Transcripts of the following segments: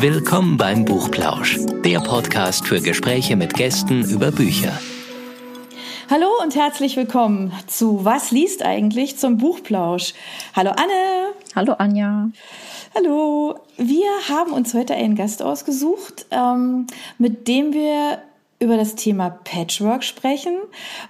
Willkommen beim Buchplausch, der Podcast für Gespräche mit Gästen über Bücher. Hallo und herzlich willkommen zu Was liest eigentlich zum Buchplausch. Hallo Anne. Hallo Anja. Hallo. Wir haben uns heute einen Gast ausgesucht, ähm, mit dem wir über das Thema Patchwork sprechen.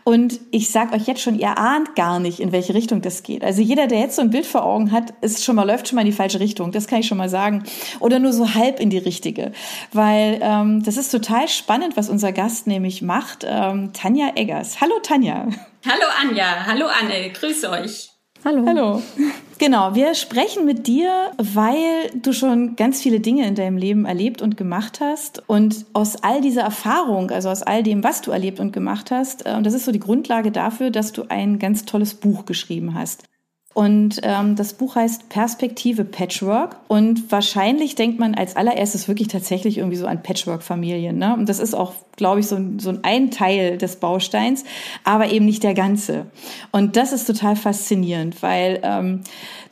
Und ich sage euch jetzt schon, ihr ahnt gar nicht, in welche Richtung das geht. Also jeder, der jetzt so ein Bild vor Augen hat, ist schon mal, läuft schon mal in die falsche Richtung. Das kann ich schon mal sagen. Oder nur so halb in die richtige. Weil ähm, das ist total spannend, was unser Gast nämlich macht. Ähm, Tanja Eggers. Hallo Tanja. Hallo Anja. Hallo Anne. Grüße euch. Hallo. Hallo. Genau, wir sprechen mit dir, weil du schon ganz viele Dinge in deinem Leben erlebt und gemacht hast. Und aus all dieser Erfahrung, also aus all dem, was du erlebt und gemacht hast, äh, und das ist so die Grundlage dafür, dass du ein ganz tolles Buch geschrieben hast. Und ähm, das Buch heißt Perspektive Patchwork. Und wahrscheinlich denkt man als allererstes wirklich tatsächlich irgendwie so an Patchwork-Familien. Ne? Und das ist auch, glaube ich, so, so ein Teil des Bausteins, aber eben nicht der ganze. Und das ist total faszinierend, weil ähm,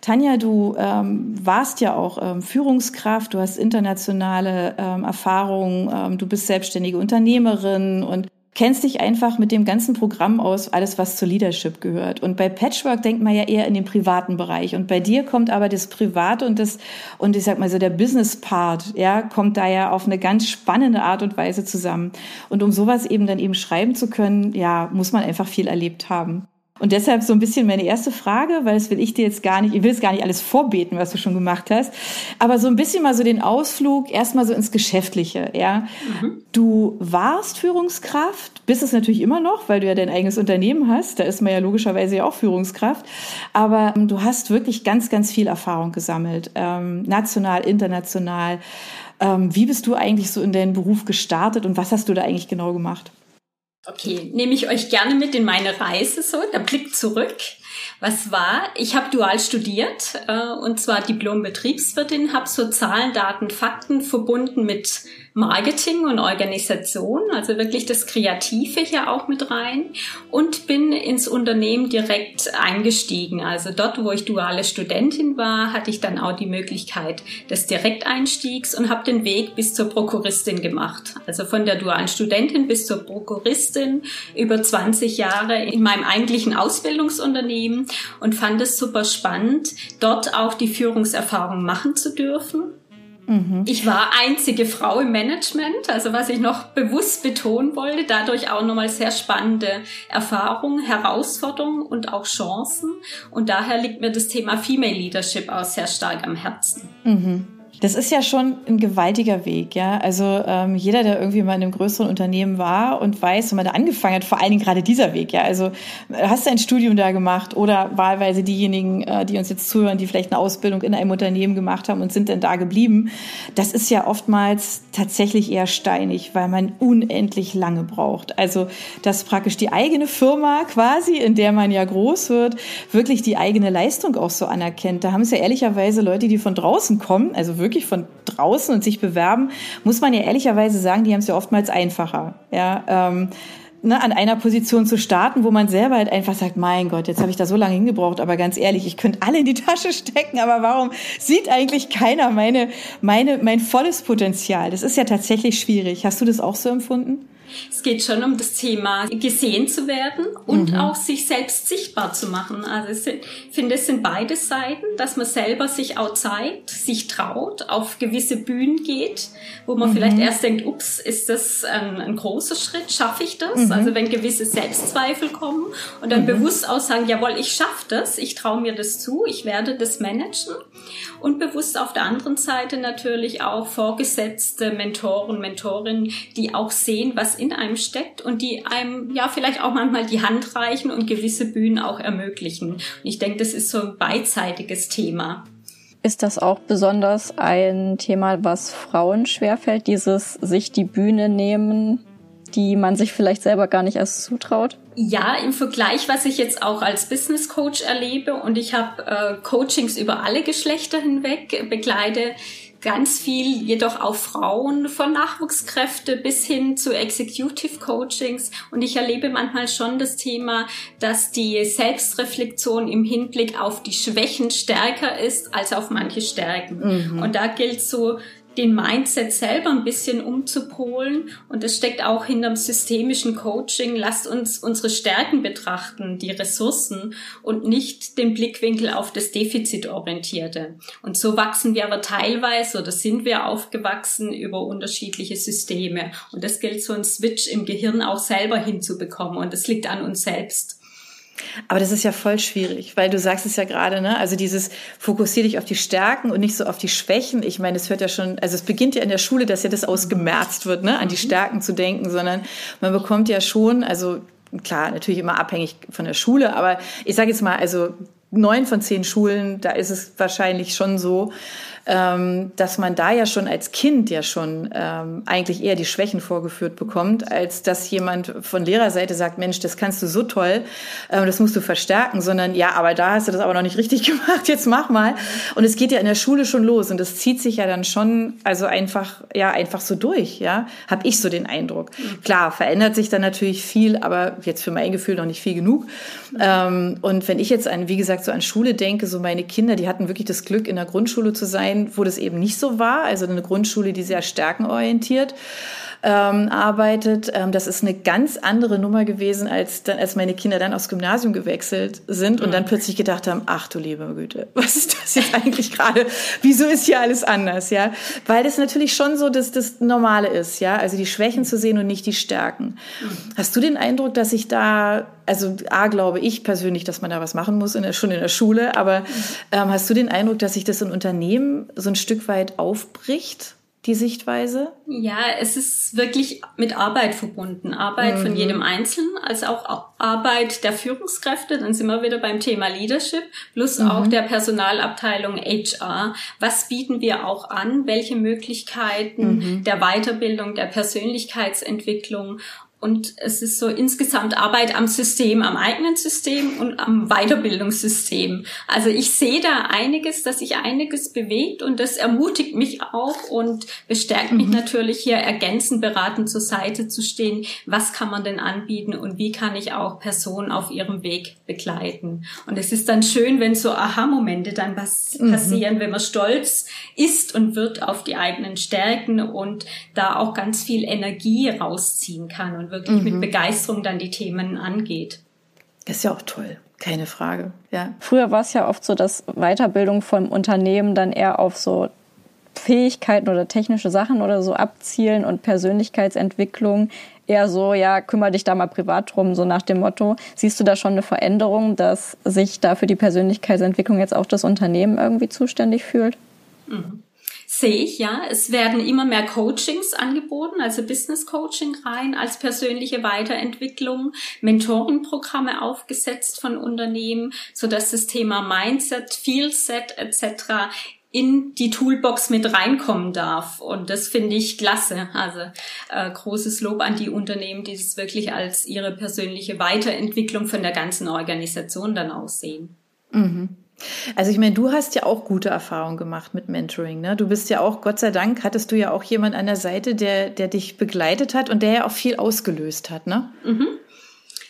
Tanja, du ähm, warst ja auch ähm, Führungskraft, du hast internationale ähm, Erfahrungen, ähm, du bist selbstständige Unternehmerin und kennst dich einfach mit dem ganzen Programm aus, alles was zur Leadership gehört. Und bei Patchwork denkt man ja eher in den privaten Bereich. Und bei dir kommt aber das Private und das, und ich sag mal so, der Business Part, ja, kommt da ja auf eine ganz spannende Art und Weise zusammen. Und um sowas eben dann eben schreiben zu können, ja, muss man einfach viel erlebt haben. Und deshalb so ein bisschen meine erste Frage, weil das will ich dir jetzt gar nicht, ich will es gar nicht alles vorbeten, was du schon gemacht hast, aber so ein bisschen mal so den Ausflug erstmal so ins Geschäftliche, ja. Mhm. Du warst Führungskraft, bist es natürlich immer noch, weil du ja dein eigenes Unternehmen hast, da ist man ja logischerweise ja auch Führungskraft, aber ähm, du hast wirklich ganz, ganz viel Erfahrung gesammelt, ähm, national, international. Ähm, wie bist du eigentlich so in deinen Beruf gestartet und was hast du da eigentlich genau gemacht? Okay, nehme ich euch gerne mit in meine Reise so, der Blick zurück. Was war? Ich habe dual studiert äh, und zwar Diplom-Betriebswirtin, habe so Zahlen, Daten, Fakten verbunden mit Marketing und Organisation, also wirklich das Kreative hier auch mit rein und bin ins Unternehmen direkt eingestiegen. Also dort, wo ich duale Studentin war, hatte ich dann auch die Möglichkeit des Direkteinstiegs und habe den Weg bis zur Prokuristin gemacht. Also von der dualen Studentin bis zur Prokuristin über 20 Jahre in meinem eigentlichen Ausbildungsunternehmen und fand es super spannend, dort auch die Führungserfahrung machen zu dürfen Mhm. Ich war einzige Frau im Management, also was ich noch bewusst betonen wollte, dadurch auch nochmal sehr spannende Erfahrungen, Herausforderungen und auch Chancen. Und daher liegt mir das Thema Female Leadership auch sehr stark am Herzen. Mhm. Das ist ja schon ein gewaltiger Weg, ja. Also ähm, jeder, der irgendwie mal in einem größeren Unternehmen war und weiß, wenn man da angefangen hat, vor allen Dingen gerade dieser Weg, ja. Also hast du ein Studium da gemacht oder wahlweise diejenigen, äh, die uns jetzt zuhören, die vielleicht eine Ausbildung in einem Unternehmen gemacht haben und sind dann da geblieben. Das ist ja oftmals tatsächlich eher steinig, weil man unendlich lange braucht. Also dass praktisch die eigene Firma quasi, in der man ja groß wird, wirklich die eigene Leistung auch so anerkennt. Da haben es ja ehrlicherweise Leute, die von draußen kommen, also wirklich von draußen und sich bewerben, muss man ja ehrlicherweise sagen, die haben es ja oftmals einfacher. Ja, ähm, ne, an einer Position zu starten, wo man selber halt einfach sagt, mein Gott, jetzt habe ich da so lange hingebraucht, aber ganz ehrlich, ich könnte alle in die Tasche stecken, aber warum sieht eigentlich keiner meine, meine, mein volles Potenzial? Das ist ja tatsächlich schwierig. Hast du das auch so empfunden? Es geht schon um das Thema gesehen zu werden und mhm. auch sich selbst sichtbar zu machen. Also ich finde, es sind beide Seiten, dass man selber sich auch zeigt, sich traut, auf gewisse Bühnen geht, wo man mhm. vielleicht erst denkt, ups, ist das ein, ein großer Schritt, schaffe ich das? Mhm. Also wenn gewisse Selbstzweifel kommen und dann mhm. bewusst auch sagen, jawohl, ich schaffe das, ich traue mir das zu, ich werde das managen und bewusst auf der anderen Seite natürlich auch Vorgesetzte, Mentoren, Mentorinnen, die auch sehen, was in einem steckt und die einem ja vielleicht auch manchmal die Hand reichen und gewisse Bühnen auch ermöglichen. Und ich denke, das ist so ein beidseitiges Thema. Ist das auch besonders ein Thema, was Frauen schwerfällt, dieses sich die Bühne nehmen, die man sich vielleicht selber gar nicht erst zutraut? Ja, im Vergleich, was ich jetzt auch als Business Coach erlebe und ich habe äh, Coachings über alle Geschlechter hinweg, begleite ganz viel jedoch auch Frauen von Nachwuchskräfte bis hin zu Executive Coachings. Und ich erlebe manchmal schon das Thema, dass die Selbstreflexion im Hinblick auf die Schwächen stärker ist als auf manche Stärken. Mhm. Und da gilt so, den Mindset selber ein bisschen umzupolen. Und das steckt auch hinterm systemischen Coaching. Lasst uns unsere Stärken betrachten, die Ressourcen und nicht den Blickwinkel auf das Defizitorientierte. Und so wachsen wir aber teilweise oder sind wir aufgewachsen über unterschiedliche Systeme. Und das gilt so ein Switch im Gehirn auch selber hinzubekommen. Und das liegt an uns selbst. Aber das ist ja voll schwierig, weil du sagst es ja gerade, ne? Also dieses fokussier dich auf die Stärken und nicht so auf die Schwächen. Ich meine, es hört ja schon, also es beginnt ja in der Schule, dass ja das ausgemerzt wird, ne? An die mhm. Stärken zu denken, sondern man bekommt ja schon, also klar, natürlich immer abhängig von der Schule, aber ich sage jetzt mal, also neun von zehn Schulen, da ist es wahrscheinlich schon so, ähm, dass man da ja schon als Kind ja schon ähm, eigentlich eher die Schwächen vorgeführt bekommt, als dass jemand von Lehrerseite sagt, Mensch, das kannst du so toll, ähm, das musst du verstärken, sondern ja, aber da hast du das aber noch nicht richtig gemacht, jetzt mach mal. Und es geht ja in der Schule schon los und das zieht sich ja dann schon, also einfach, ja, einfach so durch, ja, habe ich so den Eindruck. Klar, verändert sich dann natürlich viel, aber jetzt für mein Gefühl noch nicht viel genug. Ähm, und wenn ich jetzt an, wie gesagt, so an Schule denke, so meine Kinder, die hatten wirklich das Glück, in der Grundschule zu sein, wo das eben nicht so war. Also eine Grundschule, die sehr stärkenorientiert ähm, arbeitet. Ähm, das ist eine ganz andere Nummer gewesen, als, dann, als meine Kinder dann aufs Gymnasium gewechselt sind und dann mhm. plötzlich gedacht haben, ach du liebe Güte, was ist das jetzt eigentlich gerade? Wieso ist hier alles anders? Ja, weil das natürlich schon so das, das Normale ist, ja, also die Schwächen zu sehen und nicht die Stärken. Hast du den Eindruck, dass ich da also A, glaube ich persönlich, dass man da was machen muss, in der, schon in der Schule, aber ähm, hast du den Eindruck, dass sich das in Unternehmen so ein Stück weit aufbricht? Die Sichtweise? Ja, es ist wirklich mit Arbeit verbunden. Arbeit mhm. von jedem Einzelnen, als auch Arbeit der Führungskräfte. Dann sind wir wieder beim Thema Leadership, plus mhm. auch der Personalabteilung HR. Was bieten wir auch an? Welche Möglichkeiten mhm. der Weiterbildung, der Persönlichkeitsentwicklung und es ist so insgesamt Arbeit am System, am eigenen System und am Weiterbildungssystem. Also ich sehe da einiges, dass sich einiges bewegt und das ermutigt mich auch und bestärkt mhm. mich natürlich hier ergänzend beratend zur Seite zu stehen. Was kann man denn anbieten und wie kann ich auch Personen auf ihrem Weg begleiten? Und es ist dann schön, wenn so Aha-Momente dann was mhm. passieren, wenn man stolz ist und wird auf die eigenen Stärken und da auch ganz viel Energie rausziehen kann und wirklich mhm. mit Begeisterung dann die Themen angeht. Das ist ja auch toll. Keine Frage, ja. Früher war es ja oft so, dass Weiterbildung vom Unternehmen dann eher auf so Fähigkeiten oder technische Sachen oder so abzielen und Persönlichkeitsentwicklung eher so, ja, kümmere dich da mal privat drum, so nach dem Motto. Siehst du da schon eine Veränderung, dass sich da für die Persönlichkeitsentwicklung jetzt auch das Unternehmen irgendwie zuständig fühlt? Mhm sehe ich, ja. Es werden immer mehr Coachings angeboten, also Business Coaching rein als persönliche Weiterentwicklung, Mentoring-Programme aufgesetzt von Unternehmen, so dass das Thema Mindset, Feelset etc in die Toolbox mit reinkommen darf. Und das finde ich klasse. Also äh, großes Lob an die Unternehmen, die es wirklich als ihre persönliche Weiterentwicklung von der ganzen Organisation dann aussehen. Mhm. Also ich meine, du hast ja auch gute Erfahrungen gemacht mit Mentoring. Ne? Du bist ja auch, Gott sei Dank, hattest du ja auch jemand an der Seite, der, der dich begleitet hat und der ja auch viel ausgelöst hat, ne? Mhm.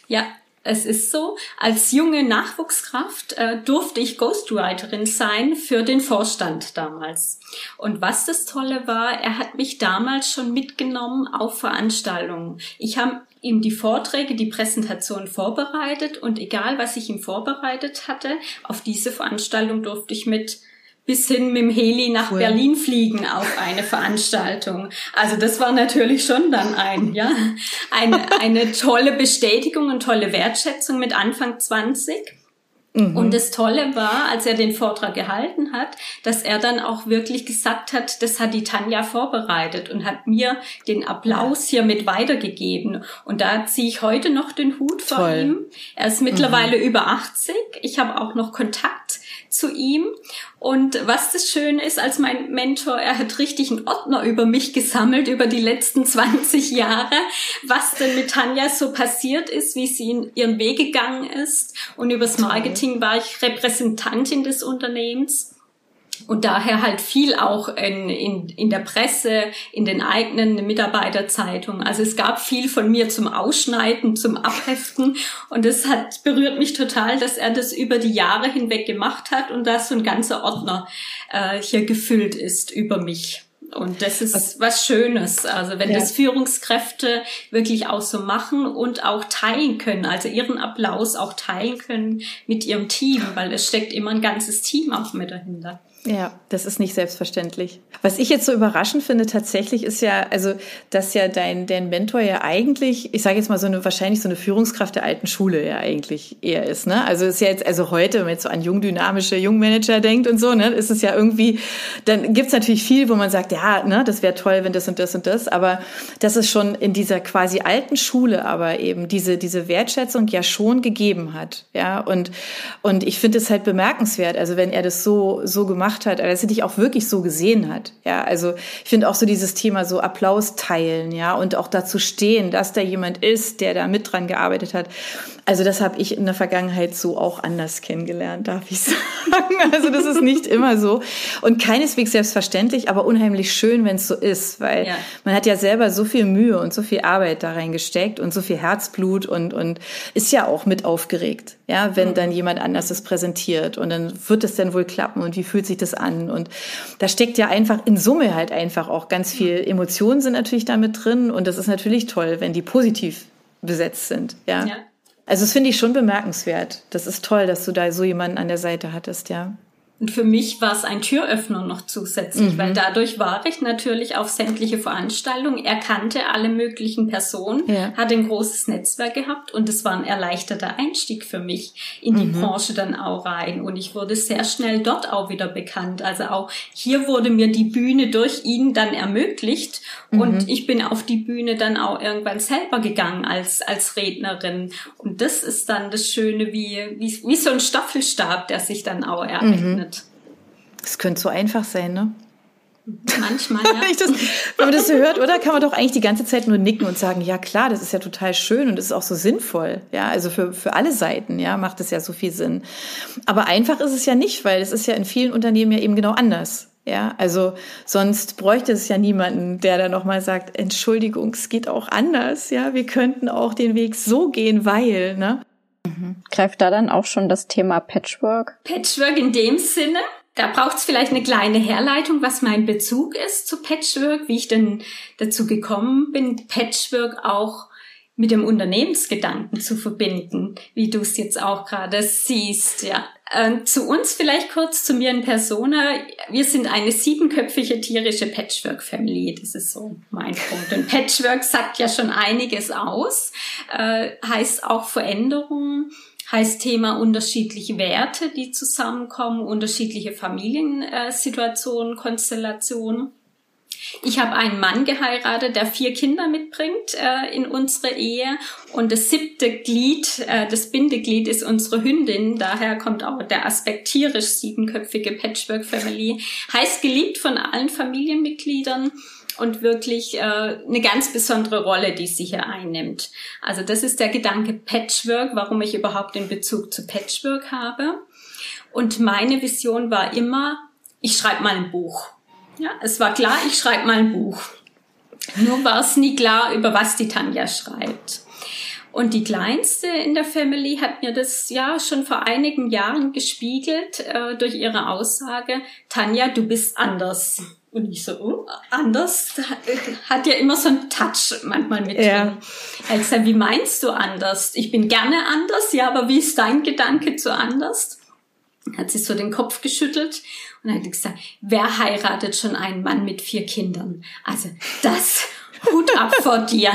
Ja, es ist so, als junge Nachwuchskraft äh, durfte ich Ghostwriterin sein für den Vorstand damals. Und was das Tolle war, er hat mich damals schon mitgenommen auf Veranstaltungen. Ich habe ihm die Vorträge, die Präsentation vorbereitet und egal was ich ihm vorbereitet hatte, auf diese Veranstaltung durfte ich mit bis hin mit dem Heli nach cool. Berlin fliegen auf eine Veranstaltung. Also das war natürlich schon dann ein, ja, eine, eine tolle Bestätigung und tolle Wertschätzung mit Anfang 20. Mhm. Und das Tolle war, als er den Vortrag gehalten hat, dass er dann auch wirklich gesagt hat, das hat die Tanja vorbereitet und hat mir den Applaus hier mit weitergegeben. Und da ziehe ich heute noch den Hut vor Toll. ihm. Er ist mittlerweile mhm. über 80. Ich habe auch noch Kontakt zu ihm. Und was das Schöne ist, als mein Mentor, er hat richtig einen Ordner über mich gesammelt, über die letzten 20 Jahre, was denn mit Tanja so passiert ist, wie sie in ihren Weg gegangen ist. Und übers Marketing war ich Repräsentantin des Unternehmens und daher halt viel auch in, in, in der Presse, in den eigenen Mitarbeiterzeitungen. Also es gab viel von mir zum Ausschneiden, zum Abheften und es hat berührt mich total, dass er das über die Jahre hinweg gemacht hat und dass so ein ganzer Ordner äh, hier gefüllt ist über mich. Und das ist was, was Schönes. Also wenn ja. das Führungskräfte wirklich auch so machen und auch teilen können, also ihren Applaus auch teilen können mit ihrem Team, weil es steckt immer ein ganzes Team auch mit dahinter. Ja, das ist nicht selbstverständlich. Was ich jetzt so überraschend finde tatsächlich ist ja, also, dass ja dein, dein Mentor ja eigentlich, ich sage jetzt mal so eine, wahrscheinlich so eine Führungskraft der alten Schule ja eigentlich eher ist, ne? Also ist ja jetzt, also heute, wenn man jetzt so an jung dynamische Jungmanager denkt und so, ne, ist es ja irgendwie, dann gibt's natürlich viel, wo man sagt, ja, ne, das wäre toll, wenn das und das und das, aber das ist schon in dieser quasi alten Schule aber eben diese, diese Wertschätzung ja schon gegeben hat, ja, und, und ich finde es halt bemerkenswert, also wenn er das so, so gemacht gemacht hat, dass er dich auch wirklich so gesehen hat. Ja, also ich finde auch so dieses Thema so Applaus teilen, ja, und auch dazu stehen, dass da jemand ist, der da mit dran gearbeitet hat. Also das habe ich in der Vergangenheit so auch anders kennengelernt, darf ich sagen. Also das ist nicht immer so und keineswegs selbstverständlich, aber unheimlich schön, wenn es so ist, weil ja. man hat ja selber so viel Mühe und so viel Arbeit da reingesteckt und so viel Herzblut und und ist ja auch mit aufgeregt, ja, wenn mhm. dann jemand anders es präsentiert und dann wird es denn wohl klappen und wie fühlt sich das an und da steckt ja einfach in Summe halt einfach auch ganz viel Emotionen sind natürlich damit drin und das ist natürlich toll, wenn die positiv besetzt sind, ja. ja. Also das finde ich schon bemerkenswert. Das ist toll, dass du da so jemanden an der Seite hattest, ja. Und für mich war es ein Türöffner noch zusätzlich, mhm. weil dadurch war ich natürlich auf sämtliche Veranstaltungen. Er kannte alle möglichen Personen, ja. hat ein großes Netzwerk gehabt und es war ein erleichterter Einstieg für mich in die mhm. Branche dann auch rein. Und ich wurde sehr schnell dort auch wieder bekannt. Also auch hier wurde mir die Bühne durch ihn dann ermöglicht mhm. und ich bin auf die Bühne dann auch irgendwann selber gegangen als, als Rednerin. Und das ist dann das Schöne, wie, wie, wie so ein Staffelstab, der sich dann auch ereignet. Das könnte so einfach sein, ne? Manchmal, ja. das, wenn man das so hört, oder? Kann man doch eigentlich die ganze Zeit nur nicken und sagen, ja klar, das ist ja total schön und das ist auch so sinnvoll. Ja, also für, für alle Seiten, ja, macht es ja so viel Sinn. Aber einfach ist es ja nicht, weil es ist ja in vielen Unternehmen ja eben genau anders. Ja, also sonst bräuchte es ja niemanden, der da nochmal sagt, Entschuldigung, es geht auch anders. Ja, wir könnten auch den Weg so gehen, weil, ne? Mhm. Greift da dann auch schon das Thema Patchwork? Patchwork in dem Sinne, da braucht es vielleicht eine kleine Herleitung, was mein Bezug ist zu Patchwork, wie ich denn dazu gekommen bin, Patchwork auch mit dem Unternehmensgedanken zu verbinden, wie du es jetzt auch gerade siehst. Ja, äh, zu uns vielleicht kurz zu mir in Persona. Wir sind eine siebenköpfige tierische Patchwork-Family. Das ist so mein Punkt. Und Patchwork sagt ja schon einiges aus, äh, heißt auch Veränderungen heißt Thema unterschiedliche Werte, die zusammenkommen, unterschiedliche Familiensituationen, Konstellationen. Ich habe einen Mann geheiratet, der vier Kinder mitbringt äh, in unsere Ehe und das siebte Glied, äh, das Bindeglied ist unsere Hündin. Daher kommt auch der Aspekt tierisch siebenköpfige Patchwork Family. Heißt geliebt von allen Familienmitgliedern und wirklich äh, eine ganz besondere Rolle, die sie hier einnimmt. Also das ist der Gedanke Patchwork, warum ich überhaupt den Bezug zu Patchwork habe. Und meine Vision war immer, ich schreibe mal ein Buch. Ja, es war klar, ich schreibe mal ein Buch. Nur war es nie klar, über was die Tanja schreibt. Und die Kleinste in der Family hat mir das ja schon vor einigen Jahren gespiegelt äh, durch ihre Aussage, Tanja, du bist anders. Und ich so, oh, anders hat ja immer so einen Touch manchmal mit ja. drin. Er gesagt, wie meinst du anders? Ich bin gerne anders, ja, aber wie ist dein Gedanke zu anders? Hat sie so den Kopf geschüttelt und hat gesagt, wer heiratet schon einen Mann mit vier Kindern? Also das Hut ab vor dir.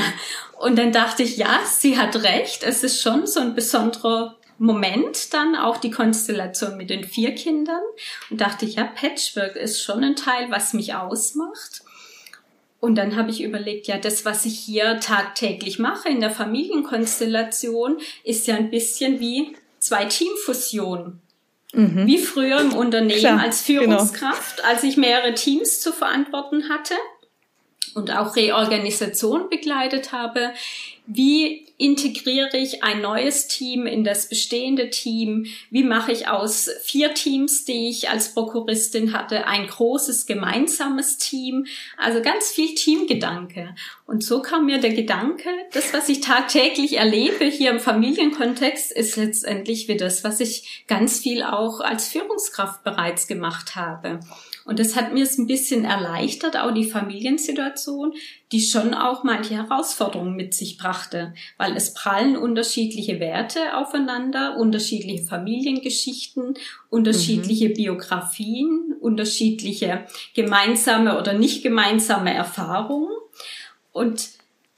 Und dann dachte ich, ja, sie hat recht. Es ist schon so ein besonderer Moment dann auch die Konstellation mit den vier Kindern und dachte ich, ja, Patchwork ist schon ein Teil, was mich ausmacht. Und dann habe ich überlegt, ja, das, was ich hier tagtäglich mache in der Familienkonstellation, ist ja ein bisschen wie zwei Teamfusionen. Mhm. Wie früher im Unternehmen Klar, als genau. Führungskraft, genau. als ich mehrere Teams zu verantworten hatte und auch Reorganisation begleitet habe, wie integriere ich ein neues Team in das bestehende Team? Wie mache ich aus vier Teams, die ich als Prokuristin hatte, ein großes gemeinsames Team? Also ganz viel Teamgedanke. Und so kam mir der Gedanke, das, was ich tagtäglich erlebe hier im Familienkontext, ist letztendlich wie das, was ich ganz viel auch als Führungskraft bereits gemacht habe. Und das hat mir es ein bisschen erleichtert, auch die Familiensituation, die schon auch manche Herausforderungen mit sich brachte, weil es prallen unterschiedliche Werte aufeinander, unterschiedliche Familiengeschichten, unterschiedliche mhm. Biografien, unterschiedliche gemeinsame oder nicht gemeinsame Erfahrungen. Und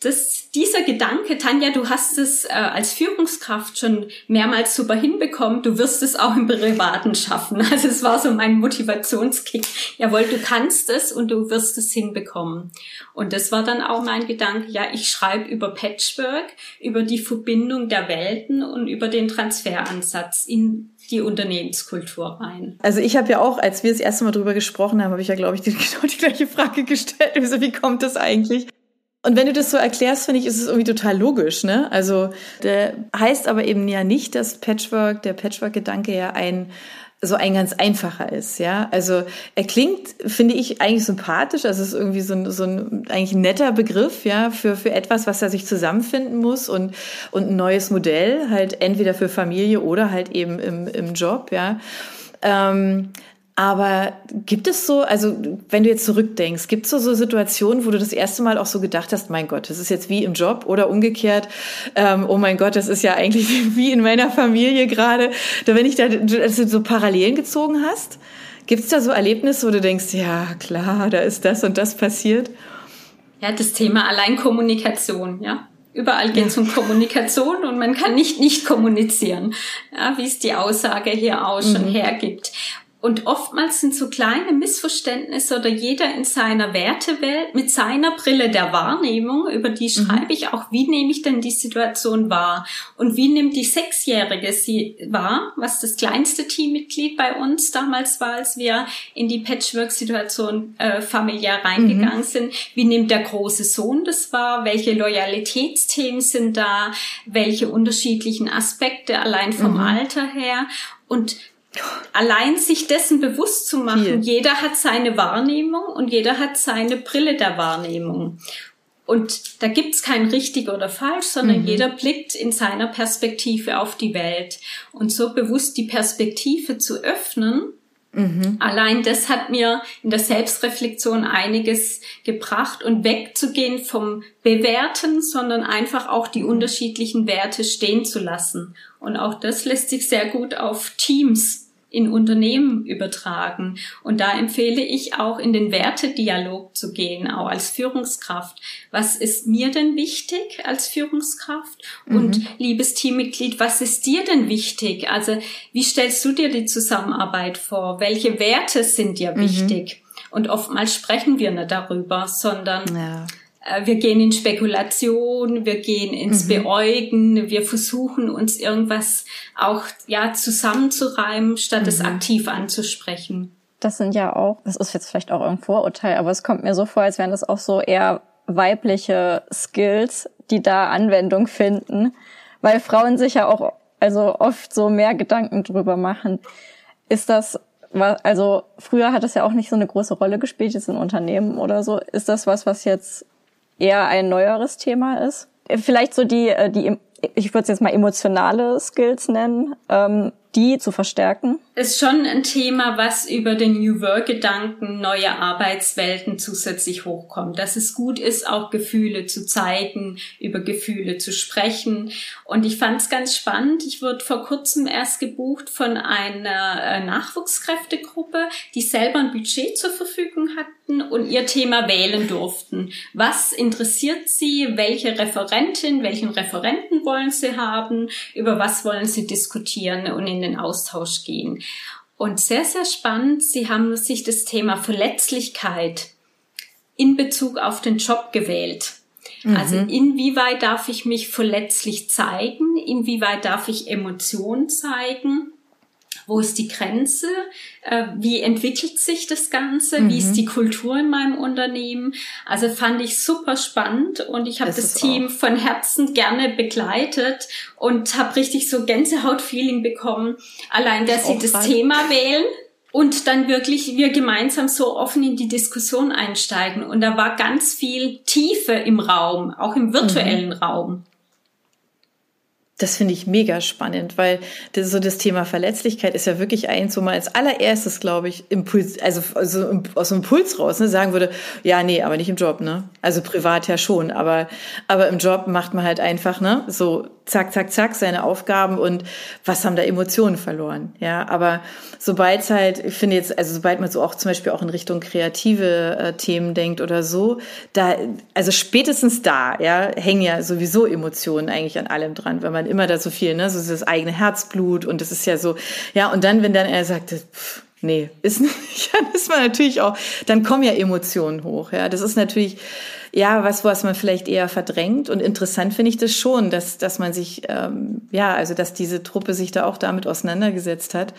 das, dieser Gedanke, Tanja, du hast es äh, als Führungskraft schon mehrmals super hinbekommen, du wirst es auch im Privaten schaffen. Also es war so mein Motivationskick. Jawohl, du kannst es und du wirst es hinbekommen. Und das war dann auch mein Gedanke, ja, ich schreibe über Patchwork, über die Verbindung der Welten und über den Transferansatz in die Unternehmenskultur rein. Also ich habe ja auch, als wir das erste Mal drüber gesprochen haben, habe ich ja, glaube ich, genau die gleiche Frage gestellt. Also wie kommt das eigentlich? Und wenn du das so erklärst, finde ich, ist es irgendwie total logisch, ne? Also, der heißt aber eben ja nicht, dass Patchwork, der Patchwork-Gedanke ja ein, so ein ganz einfacher ist, ja. Also er klingt, finde ich, eigentlich sympathisch. Also es ist irgendwie so ein, so ein eigentlich ein netter Begriff, ja, für, für etwas, was er sich zusammenfinden muss und, und ein neues Modell, halt entweder für Familie oder halt eben im, im Job, ja. Ähm, aber gibt es so, also wenn du jetzt zurückdenkst, gibt es so, so Situationen, wo du das erste Mal auch so gedacht hast, mein Gott, das ist jetzt wie im Job oder umgekehrt, ähm, oh mein Gott, das ist ja eigentlich wie in meiner Familie gerade. Da wenn ich da also so Parallelen gezogen hast, gibt es da so Erlebnisse, wo du denkst, ja klar, da ist das und das passiert? Ja, das Thema Alleinkommunikation, ja. Überall geht es um Kommunikation und man kann nicht nicht kommunizieren, ja, wie es die Aussage hier auch schon mhm. hergibt. Und oftmals sind so kleine Missverständnisse oder jeder in seiner Wertewelt mit seiner Brille der Wahrnehmung, über die mhm. schreibe ich auch, wie nehme ich denn die Situation wahr? Und wie nimmt die Sechsjährige sie wahr, was das kleinste Teammitglied bei uns damals war, als wir in die Patchwork-Situation äh, familiär reingegangen mhm. sind? Wie nimmt der große Sohn das wahr? Welche Loyalitätsthemen sind da? Welche unterschiedlichen Aspekte allein vom mhm. Alter her? Und allein sich dessen bewusst zu machen, Viel. jeder hat seine Wahrnehmung und jeder hat seine Brille der Wahrnehmung. Und da gibt's kein richtig oder falsch, sondern mhm. jeder blickt in seiner Perspektive auf die Welt. Und so bewusst die Perspektive zu öffnen, mhm. allein das hat mir in der Selbstreflexion einiges gebracht und wegzugehen vom Bewerten, sondern einfach auch die unterschiedlichen Werte stehen zu lassen. Und auch das lässt sich sehr gut auf Teams in Unternehmen übertragen. Und da empfehle ich auch in den Wertedialog zu gehen, auch als Führungskraft. Was ist mir denn wichtig als Führungskraft? Und mhm. liebes Teammitglied, was ist dir denn wichtig? Also wie stellst du dir die Zusammenarbeit vor? Welche Werte sind dir mhm. wichtig? Und oftmals sprechen wir nicht darüber, sondern ja wir gehen in Spekulation, wir gehen ins mhm. Beäugen, wir versuchen uns irgendwas auch ja zusammenzureimen, statt mhm. es aktiv anzusprechen. Das sind ja auch, das ist jetzt vielleicht auch ein Vorurteil, aber es kommt mir so vor, als wären das auch so eher weibliche Skills, die da Anwendung finden, weil Frauen sich ja auch also oft so mehr Gedanken drüber machen. Ist das also früher hat es ja auch nicht so eine große Rolle gespielt, jetzt in Unternehmen oder so. Ist das was, was jetzt eher ein neueres Thema ist. Vielleicht so die, äh, die ich würde es jetzt mal emotionale Skills nennen, ähm, die zu verstärken? Ist schon ein Thema, was über den New Work-Gedanken neue Arbeitswelten zusätzlich hochkommt. Dass es gut ist, auch Gefühle zu zeigen, über Gefühle zu sprechen. Und ich fand es ganz spannend. Ich wurde vor kurzem erst gebucht von einer äh, Nachwuchskräftegruppe, die selber ein Budget zur Verfügung hatten und ihr Thema wählen durften. Was interessiert sie? Welche Referentin, welchen Referenten wollen sie haben? Über was wollen sie diskutieren und in den Austausch gehen. Und sehr, sehr spannend, Sie haben sich das Thema Verletzlichkeit in Bezug auf den Job gewählt. Mhm. Also inwieweit darf ich mich verletzlich zeigen? Inwieweit darf ich Emotionen zeigen? Wo ist die Grenze, äh, wie entwickelt sich das Ganze, mhm. wie ist mhm. die Kultur in meinem Unternehmen. Also fand ich super spannend und ich habe das Team auch. von Herzen gerne begleitet und habe richtig so Gänsehaut-Feeling bekommen, allein dass sie das rein. Thema wählen und dann wirklich wir gemeinsam so offen in die Diskussion einsteigen. Und da war ganz viel Tiefe im Raum, auch im virtuellen mhm. Raum. Das finde ich mega spannend, weil das, so das Thema Verletzlichkeit ist ja wirklich eins, wo man als allererstes, glaube ich, Impuls, also, also aus dem Impuls raus ne, sagen würde, ja, nee, aber nicht im Job, ne? Also privat ja schon, aber, aber im Job macht man halt einfach, ne, so zack, zack, zack, seine Aufgaben und was haben da Emotionen verloren, ja? Aber sobald es halt, ich finde jetzt, also sobald man so auch zum Beispiel auch in Richtung kreative äh, Themen denkt oder so, da, also spätestens da, ja, hängen ja sowieso Emotionen eigentlich an allem dran, wenn man immer da so viel, ne, so das eigene Herzblut und das ist ja so, ja, und dann, wenn dann er sagt, pff, nee, ist nicht, dann ist man natürlich auch, dann kommen ja Emotionen hoch, ja, das ist natürlich, ja, was, was man vielleicht eher verdrängt und interessant finde ich das schon, dass, dass man sich, ähm, ja, also, dass diese Truppe sich da auch damit auseinandergesetzt hat,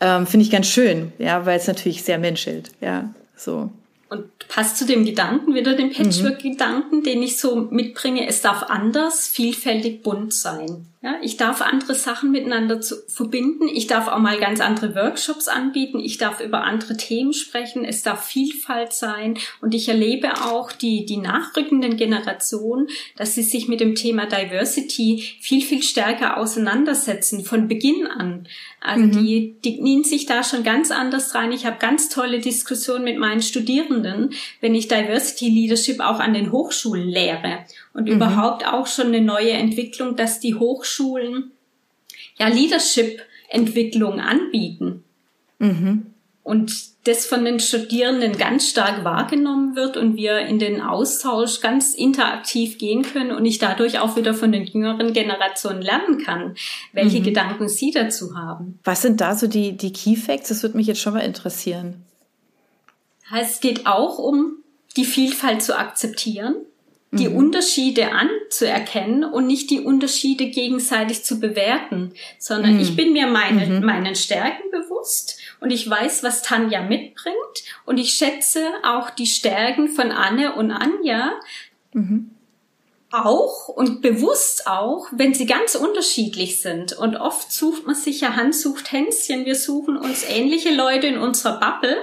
ähm, finde ich ganz schön, ja, weil es natürlich sehr menschelt, ja, so. Und passt zu dem Gedanken, wieder dem Patchwork-Gedanken, den ich so mitbringe, es darf anders, vielfältig, bunt sein. Ja, ich darf andere Sachen miteinander zu, verbinden. Ich darf auch mal ganz andere Workshops anbieten. Ich darf über andere Themen sprechen. Es darf Vielfalt sein. Und ich erlebe auch die, die nachrückenden Generationen, dass sie sich mit dem Thema Diversity viel, viel stärker auseinandersetzen von Beginn an. Also mhm. die, die knien sich da schon ganz anders rein. Ich habe ganz tolle Diskussionen mit meinen Studierenden, wenn ich Diversity Leadership auch an den Hochschulen lehre und mhm. überhaupt auch schon eine neue Entwicklung, dass die Hochschulen ja Leadership-Entwicklung anbieten. Mhm. Und das von den Studierenden ganz stark wahrgenommen wird und wir in den Austausch ganz interaktiv gehen können und ich dadurch auch wieder von den jüngeren Generationen lernen kann, welche mhm. Gedanken sie dazu haben. Was sind da so die, die Key Facts? Das würde mich jetzt schon mal interessieren. Es geht auch um die Vielfalt zu akzeptieren die mhm. Unterschiede anzuerkennen und nicht die Unterschiede gegenseitig zu bewerten, sondern mhm. ich bin mir meine, mhm. meinen Stärken bewusst und ich weiß, was Tanja mitbringt und ich schätze auch die Stärken von Anne und Anja mhm. auch und bewusst auch, wenn sie ganz unterschiedlich sind. Und oft sucht man sich ja Hand sucht Hänschen. Wir suchen uns ähnliche Leute in unserer Bubble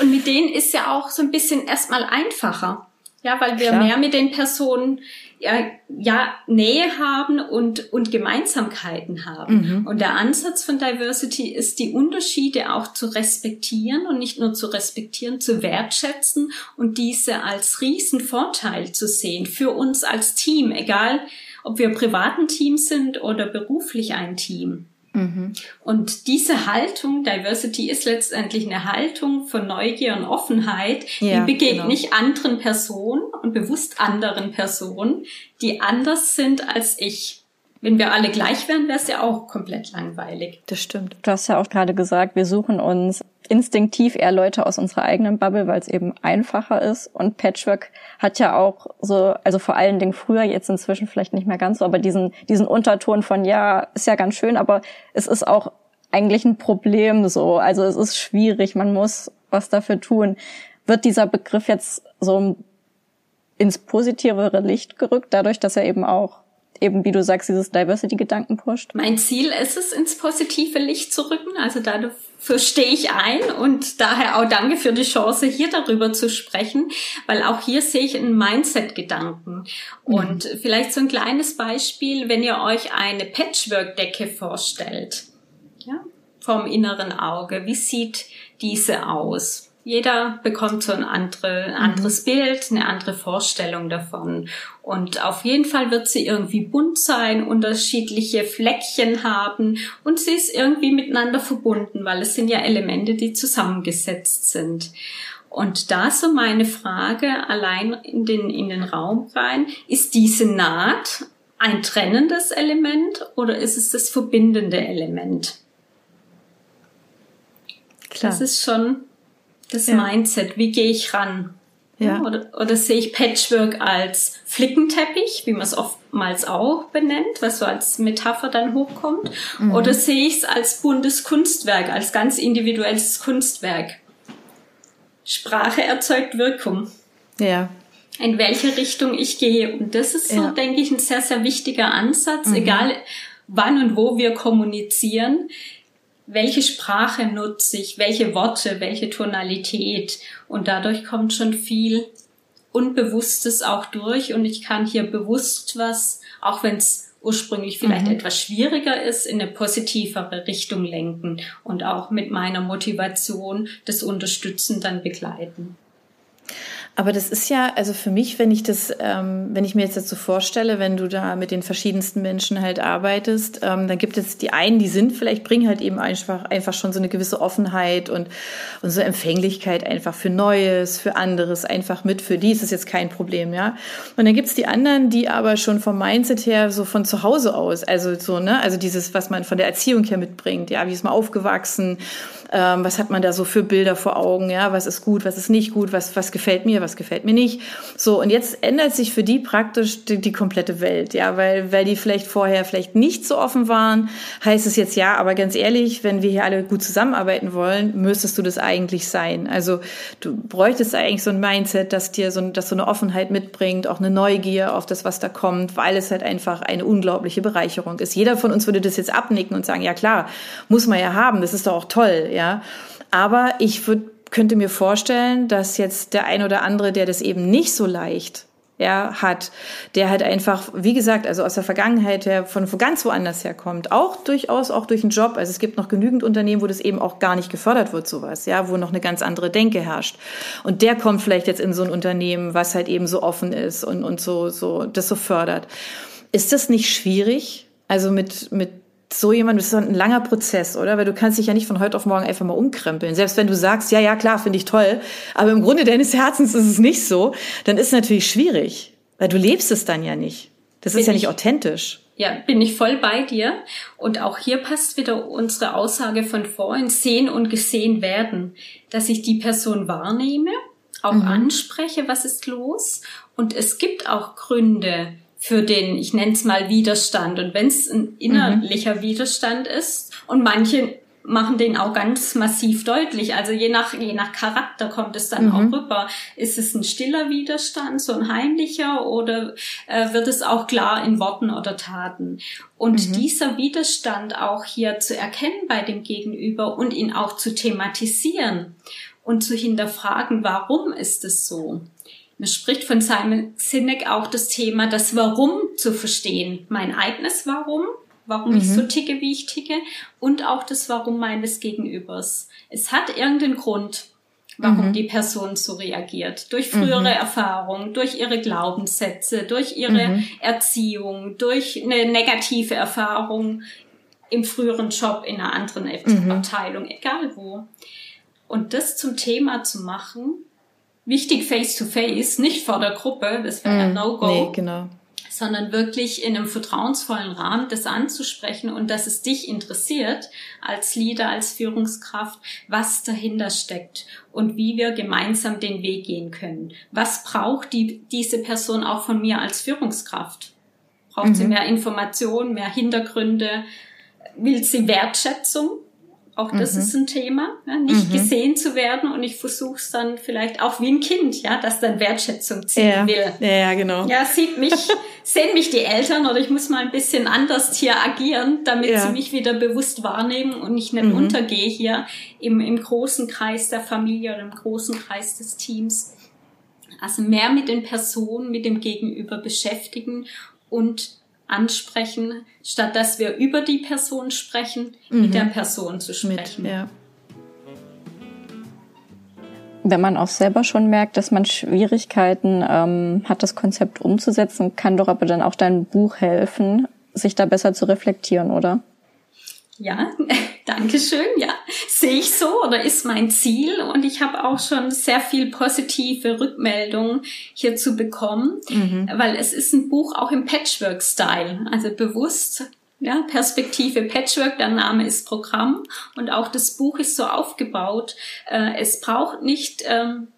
und mit denen ist ja auch so ein bisschen erstmal einfacher. Ja, weil wir Klar. mehr mit den Personen ja, ja Nähe haben und, und Gemeinsamkeiten haben. Mhm. Und der Ansatz von Diversity ist, die Unterschiede auch zu respektieren und nicht nur zu respektieren, zu wertschätzen und diese als Riesenvorteil zu sehen für uns als Team, egal ob wir privaten Team sind oder beruflich ein Team. Mhm. Und diese Haltung, Diversity ist letztendlich eine Haltung von Neugier und Offenheit, ja, die begegne genau. ich anderen Personen und bewusst anderen Personen, die anders sind als ich. Wenn wir alle gleich wären, wäre es ja auch komplett langweilig. Das stimmt. Du hast ja auch gerade gesagt, wir suchen uns instinktiv eher Leute aus unserer eigenen Bubble, weil es eben einfacher ist. Und Patchwork hat ja auch so, also vor allen Dingen früher, jetzt inzwischen vielleicht nicht mehr ganz so, aber diesen, diesen Unterton von, ja, ist ja ganz schön, aber es ist auch eigentlich ein Problem so. Also es ist schwierig, man muss was dafür tun. Wird dieser Begriff jetzt so ins positivere Licht gerückt, dadurch, dass er eben auch eben, wie du sagst, dieses Diversity-Gedanken pusht? Mein Ziel ist es, ins positive Licht zu rücken. Also dafür stehe ich ein und daher auch danke für die Chance, hier darüber zu sprechen, weil auch hier sehe ich einen Mindset-Gedanken. Mhm. Und vielleicht so ein kleines Beispiel, wenn ihr euch eine Patchwork-Decke vorstellt, ja, vom inneren Auge, wie sieht diese aus? Jeder bekommt so ein, andere, ein anderes mhm. Bild, eine andere Vorstellung davon. Und auf jeden Fall wird sie irgendwie bunt sein, unterschiedliche Fleckchen haben und sie ist irgendwie miteinander verbunden, weil es sind ja Elemente, die zusammengesetzt sind. Und da so meine Frage allein in den, in den Raum rein, ist diese Naht ein trennendes Element oder ist es das verbindende Element? Klar. Das ist schon das ja. Mindset, wie gehe ich ran? Ja. Oder, oder sehe ich Patchwork als Flickenteppich, wie man es oftmals auch benennt, was so als Metapher dann hochkommt? Mhm. Oder sehe ich es als buntes Kunstwerk, als ganz individuelles Kunstwerk? Sprache erzeugt Wirkung. Ja. In welche Richtung ich gehe. Und das ist so, ja. denke ich, ein sehr, sehr wichtiger Ansatz, mhm. egal wann und wo wir kommunizieren welche Sprache nutze ich, welche Worte, welche Tonalität. Und dadurch kommt schon viel Unbewusstes auch durch und ich kann hier bewusst was, auch wenn es ursprünglich vielleicht mhm. etwas schwieriger ist, in eine positivere Richtung lenken und auch mit meiner Motivation das Unterstützen dann begleiten. Aber das ist ja, also für mich, wenn ich das, ähm, wenn ich mir jetzt so vorstelle, wenn du da mit den verschiedensten Menschen halt arbeitest, ähm, dann gibt es die einen, die sind vielleicht, bringen halt eben einfach, einfach schon so eine gewisse Offenheit und, und so Empfänglichkeit einfach für Neues, für anderes einfach mit. Für die ist es jetzt kein Problem, ja. Und dann gibt es die anderen, die aber schon vom Mindset her so von zu Hause aus, also so, ne, also dieses, was man von der Erziehung her mitbringt, ja, wie ist man aufgewachsen, ähm, was hat man da so für Bilder vor Augen, ja, was ist gut, was ist nicht gut, was, was gefällt mir, was gefällt mir nicht. So, und jetzt ändert sich für die praktisch die, die komplette Welt, ja, weil, weil die vielleicht vorher vielleicht nicht so offen waren, heißt es jetzt ja, aber ganz ehrlich, wenn wir hier alle gut zusammenarbeiten wollen, müsstest du das eigentlich sein. Also du bräuchtest eigentlich so ein Mindset, dass dir so, dass so eine Offenheit mitbringt, auch eine Neugier auf das, was da kommt, weil es halt einfach eine unglaubliche Bereicherung ist. Jeder von uns würde das jetzt abnicken und sagen, ja klar, muss man ja haben, das ist doch auch toll, ja. Aber ich würde könnte mir vorstellen, dass jetzt der ein oder andere, der das eben nicht so leicht ja, hat, der halt einfach, wie gesagt, also aus der Vergangenheit her, von, ganz woanders herkommt, auch durchaus auch durch einen Job. Also es gibt noch genügend Unternehmen, wo das eben auch gar nicht gefördert wird, sowas, ja, wo noch eine ganz andere Denke herrscht. Und der kommt vielleicht jetzt in so ein Unternehmen, was halt eben so offen ist und, und so, so, das so fördert. Ist das nicht schwierig? Also mit, mit so jemand, das ist ein langer Prozess, oder? Weil du kannst dich ja nicht von heute auf morgen einfach mal umkrempeln. Selbst wenn du sagst, ja, ja, klar, finde ich toll, aber im Grunde deines Herzens ist es nicht so, dann ist es natürlich schwierig, weil du lebst es dann ja nicht. Das bin ist ja nicht authentisch. Ja, bin ich voll bei dir. Und auch hier passt wieder unsere Aussage von vorhin, sehen und gesehen werden, dass ich die Person wahrnehme, auch mhm. anspreche, was ist los. Und es gibt auch Gründe, für den, ich nenne es mal Widerstand. Und wenn es ein innerlicher mhm. Widerstand ist und manche machen den auch ganz massiv deutlich. Also je nach, je nach Charakter kommt es dann mhm. auch rüber. Ist es ein stiller Widerstand, so ein heimlicher oder äh, wird es auch klar in Worten oder Taten? Und mhm. dieser Widerstand auch hier zu erkennen bei dem Gegenüber und ihn auch zu thematisieren und zu hinterfragen, warum ist es so? Man spricht von Simon Sinek auch das Thema, das Warum zu verstehen. Mein eigenes Warum, warum mhm. ich so ticke, wie ich ticke, und auch das Warum meines Gegenübers. Es hat irgendeinen Grund, warum mhm. die Person so reagiert. Durch frühere mhm. Erfahrung, durch ihre Glaubenssätze, durch ihre mhm. Erziehung, durch eine negative Erfahrung im früheren Job in einer anderen mhm. Abteilung, egal wo. Und das zum Thema zu machen, wichtig face to face, nicht vor der Gruppe, das wäre ein mm, No-Go. Nee, genau. Sondern wirklich in einem vertrauensvollen Rahmen das anzusprechen und dass es dich interessiert als Leader, als Führungskraft, was dahinter steckt und wie wir gemeinsam den Weg gehen können. Was braucht die, diese Person auch von mir als Führungskraft? Braucht mhm. sie mehr Informationen, mehr Hintergründe? Will sie Wertschätzung? Auch das mhm. ist ein Thema, ja, nicht mhm. gesehen zu werden und ich versuche es dann vielleicht auch wie ein Kind, ja, das dann Wertschätzung ziehen ja. will. Ja, genau. Ja, sieht mich, sehen mich die Eltern oder ich muss mal ein bisschen anders hier agieren, damit ja. sie mich wieder bewusst wahrnehmen und ich nicht mhm. untergehe hier im, im großen Kreis der Familie oder im großen Kreis des Teams. Also mehr mit den Personen, mit dem Gegenüber beschäftigen und ansprechen, statt dass wir über die Person sprechen, mhm. mit der Person zu sprechen. Mit, ja. Wenn man auch selber schon merkt, dass man Schwierigkeiten ähm, hat, das Konzept umzusetzen, kann doch aber dann auch dein Buch helfen, sich da besser zu reflektieren, oder? Ja, danke schön. Ja, sehe ich so oder ist mein Ziel. Und ich habe auch schon sehr viel positive Rückmeldungen hierzu bekommen, mhm. weil es ist ein Buch auch im Patchwork-Style, also bewusst. Ja, Perspektive Patchwork, der Name ist Programm und auch das Buch ist so aufgebaut. Äh, es braucht nicht ähm,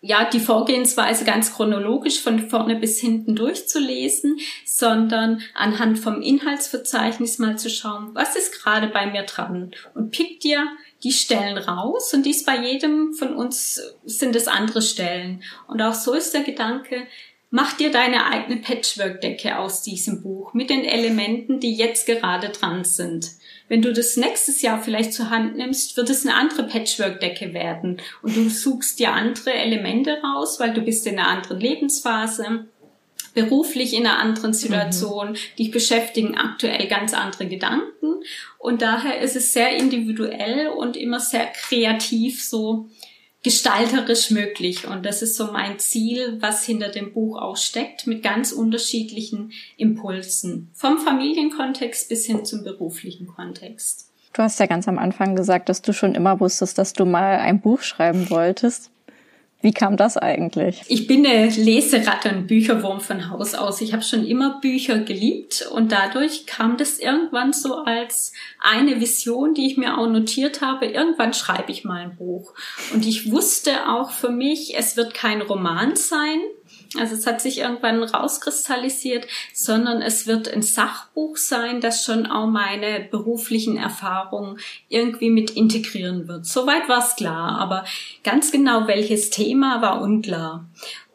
ja, die Vorgehensweise ganz chronologisch von vorne bis hinten durchzulesen, sondern anhand vom Inhaltsverzeichnis mal zu schauen, was ist gerade bei mir dran und pick dir die Stellen raus und dies bei jedem von uns sind es andere Stellen. Und auch so ist der Gedanke, mach dir deine eigene Patchwork-Decke aus diesem Buch mit den Elementen, die jetzt gerade dran sind. Wenn du das nächstes Jahr vielleicht zur Hand nimmst, wird es eine andere Patchwork-Decke werden. Und du suchst dir andere Elemente raus, weil du bist in einer anderen Lebensphase, beruflich in einer anderen Situation, mhm. dich beschäftigen aktuell ganz andere Gedanken. Und daher ist es sehr individuell und immer sehr kreativ so gestalterisch möglich. Und das ist so mein Ziel, was hinter dem Buch auch steckt, mit ganz unterschiedlichen Impulsen. Vom Familienkontext bis hin zum beruflichen Kontext. Du hast ja ganz am Anfang gesagt, dass du schon immer wusstest, dass du mal ein Buch schreiben wolltest. Wie kam das eigentlich? Ich bin eine Leseratte und Bücherwurm von Haus aus. Ich habe schon immer Bücher geliebt und dadurch kam das irgendwann so als eine Vision, die ich mir auch notiert habe. Irgendwann schreibe ich mal ein Buch. Und ich wusste auch für mich, es wird kein Roman sein, also es hat sich irgendwann rauskristallisiert, sondern es wird ein Sachbuch sein, das schon auch meine beruflichen Erfahrungen irgendwie mit integrieren wird. Soweit war es klar, aber ganz genau welches Thema war unklar.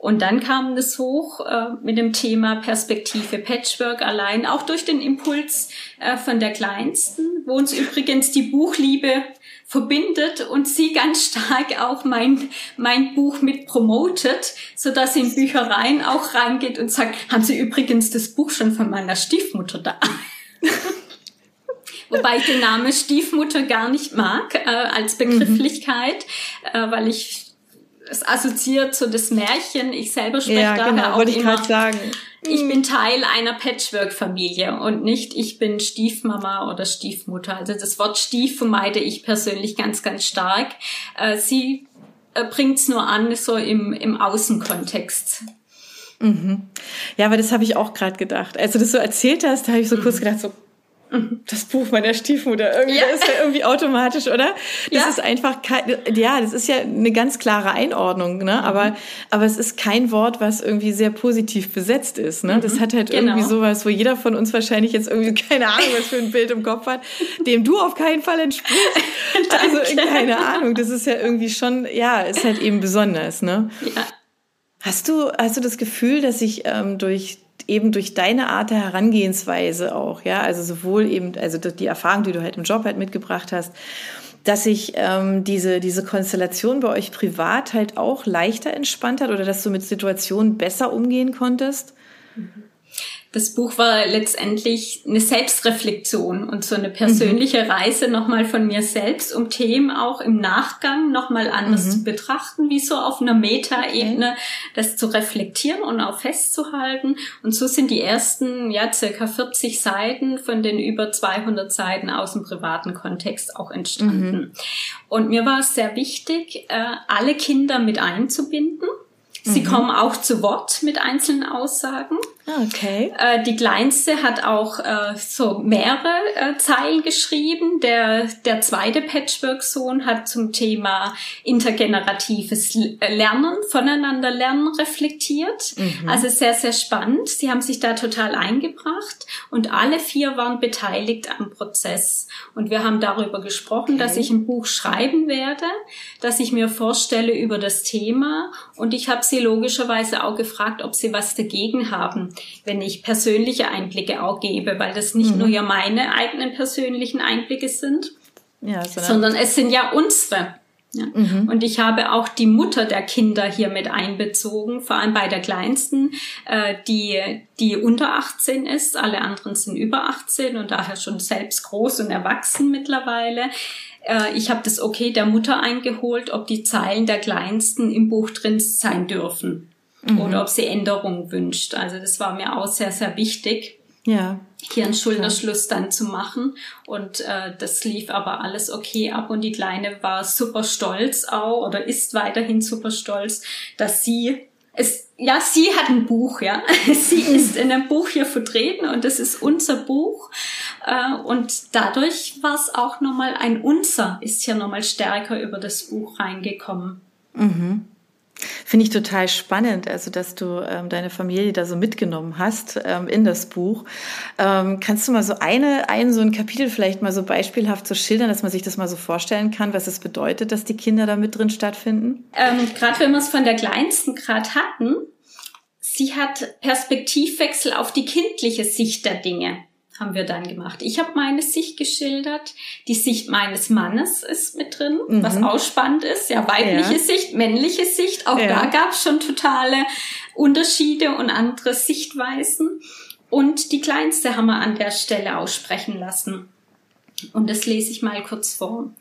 Und dann kam es hoch äh, mit dem Thema Perspektive Patchwork allein, auch durch den Impuls äh, von der Kleinsten, wo uns übrigens die Buchliebe verbindet und sie ganz stark auch mein, mein Buch mit promotet, so dass sie in Büchereien auch reingeht und sagt, haben Sie übrigens das Buch schon von meiner Stiefmutter da? Wobei ich den Namen Stiefmutter gar nicht mag äh, als Begrifflichkeit, mhm. äh, weil ich es assoziiert so das Märchen. Ich selber spreche ja, daher genau, auch wollte ich immer. Sagen. Ich bin Teil einer Patchwork-Familie und nicht ich bin Stiefmama oder Stiefmutter. Also das Wort Stief vermeide ich persönlich ganz, ganz stark. Äh, sie äh, bringt es nur an, so im, im Außenkontext. Mhm. Ja, aber das habe ich auch gerade gedacht. Als du das so erzählt hast, da habe ich so mhm. kurz gedacht, so das Buch meiner Stiefmutter. Irgendwie ja. ist ja irgendwie automatisch, oder? Das ja. ist einfach kein, ja, das ist ja eine ganz klare Einordnung, ne? Mhm. Aber, aber es ist kein Wort, was irgendwie sehr positiv besetzt ist, ne? Das mhm. hat halt genau. irgendwie sowas, wo jeder von uns wahrscheinlich jetzt irgendwie keine Ahnung, was für ein Bild im Kopf hat, dem du auf keinen Fall entsprichst. also keine Ahnung. Das ist ja irgendwie schon, ja, ist halt eben besonders, ne? Ja. Hast du, hast du das Gefühl, dass sich ähm, durch eben durch deine Art der Herangehensweise auch, ja, also sowohl eben, also die Erfahrung, die du halt im Job halt mitgebracht hast, dass sich ähm, diese, diese Konstellation bei euch privat halt auch leichter entspannt hat oder dass du mit Situationen besser umgehen konntest? Mhm das Buch war letztendlich eine Selbstreflexion und so eine persönliche mhm. Reise nochmal von mir selbst, um Themen auch im Nachgang nochmal anders mhm. zu betrachten, wie so auf einer Metaebene, okay. das zu reflektieren und auch festzuhalten. Und so sind die ersten, ja, circa 40 Seiten von den über 200 Seiten aus dem privaten Kontext auch entstanden. Mhm. Und mir war es sehr wichtig, äh, alle Kinder mit einzubinden. Sie mhm. kommen auch zu Wort mit einzelnen Aussagen. Okay. Äh, die kleinste hat auch äh, so mehrere äh, Zeilen geschrieben. Der, der zweite Patchwork-Sohn hat zum Thema intergeneratives Lernen, voneinander lernen reflektiert. Mhm. Also sehr, sehr spannend. Sie haben sich da total eingebracht und alle vier waren beteiligt am Prozess. Und wir haben darüber gesprochen, okay. dass ich ein Buch schreiben werde, dass ich mir vorstelle über das Thema. Und ich habe sie logischerweise auch gefragt, ob sie was dagegen haben wenn ich persönliche Einblicke auch gebe, weil das nicht mhm. nur ja meine eigenen persönlichen Einblicke sind, ja, sondern es sind ja unsere. Ja. Mhm. Und ich habe auch die Mutter der Kinder hier mit einbezogen, vor allem bei der kleinsten, äh, die, die unter 18 ist. Alle anderen sind über 18 und daher schon selbst groß und erwachsen mittlerweile. Äh, ich habe das Okay der Mutter eingeholt, ob die Zeilen der kleinsten im Buch drin sein dürfen mhm. oder ob sie Änderungen wünscht. Also das war mir auch sehr, sehr wichtig. Ja. Hier einen Schulterschluss dann zu machen. Und äh, das lief aber alles okay ab. Und die Kleine war super stolz auch oder ist weiterhin super stolz, dass sie es, ja, sie hat ein Buch, ja. Sie ist in einem Buch hier vertreten und das ist unser Buch. Äh, und dadurch war es auch nochmal ein Unser, ist hier nochmal stärker über das Buch reingekommen. Mhm. Finde ich total spannend, also dass du ähm, deine Familie da so mitgenommen hast ähm, in das Buch. Ähm, kannst du mal so eine, ein so ein Kapitel vielleicht mal so beispielhaft so schildern, dass man sich das mal so vorstellen kann, was es bedeutet, dass die Kinder da mit drin stattfinden? Ähm, gerade wenn wir es von der kleinsten gerade hatten, sie hat Perspektivwechsel auf die kindliche Sicht der Dinge haben wir dann gemacht. Ich habe meine Sicht geschildert. Die Sicht meines Mannes ist mit drin, mhm. was auch spannend ist. Ja, weibliche ja. Sicht, männliche Sicht. Auch ja. da gab es schon totale Unterschiede und andere Sichtweisen. Und die kleinste haben wir an der Stelle aussprechen lassen. Und das lese ich mal kurz vor.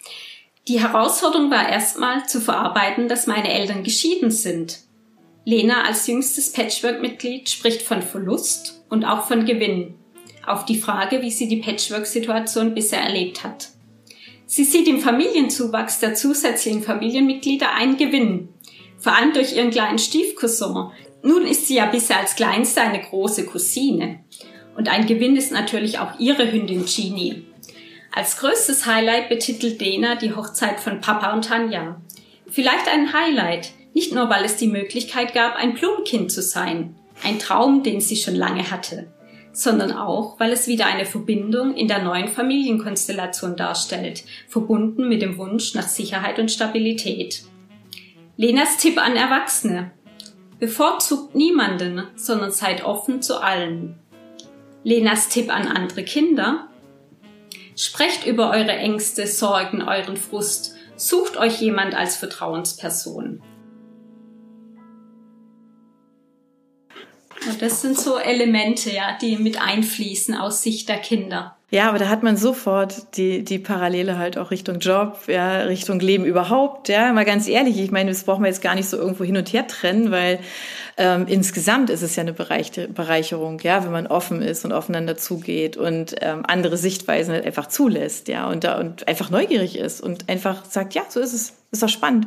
Die Herausforderung war erstmal zu verarbeiten, dass meine Eltern geschieden sind. Lena als jüngstes Patchwork-Mitglied spricht von Verlust und auch von Gewinn auf die Frage, wie sie die Patchwork-Situation bisher erlebt hat. Sie sieht im Familienzuwachs der zusätzlichen Familienmitglieder einen Gewinn, vor allem durch ihren kleinen Stiefcousin. Nun ist sie ja bisher als Kleinste eine große Cousine. Und ein Gewinn ist natürlich auch ihre Hündin Genie. Als größtes Highlight betitelt Dena die Hochzeit von Papa und Tanja. Vielleicht ein Highlight, nicht nur weil es die Möglichkeit gab, ein Blumenkind zu sein, ein Traum, den sie schon lange hatte sondern auch, weil es wieder eine Verbindung in der neuen Familienkonstellation darstellt, verbunden mit dem Wunsch nach Sicherheit und Stabilität. Lenas Tipp an Erwachsene. Bevorzugt niemanden, sondern seid offen zu allen. Lenas Tipp an andere Kinder. Sprecht über eure Ängste, Sorgen, euren Frust. Sucht euch jemand als Vertrauensperson. Und das sind so Elemente, ja, die mit einfließen aus Sicht der Kinder. Ja, aber da hat man sofort die, die Parallele halt auch Richtung Job, ja, Richtung Leben überhaupt. Ja, mal ganz ehrlich, ich meine, das brauchen wir jetzt gar nicht so irgendwo hin und her trennen, weil ähm, insgesamt ist es ja eine Bereicherung, ja, wenn man offen ist und aufeinander zugeht und ähm, andere Sichtweisen halt einfach zulässt, ja, und da und einfach neugierig ist und einfach sagt, ja, so ist es, ist doch spannend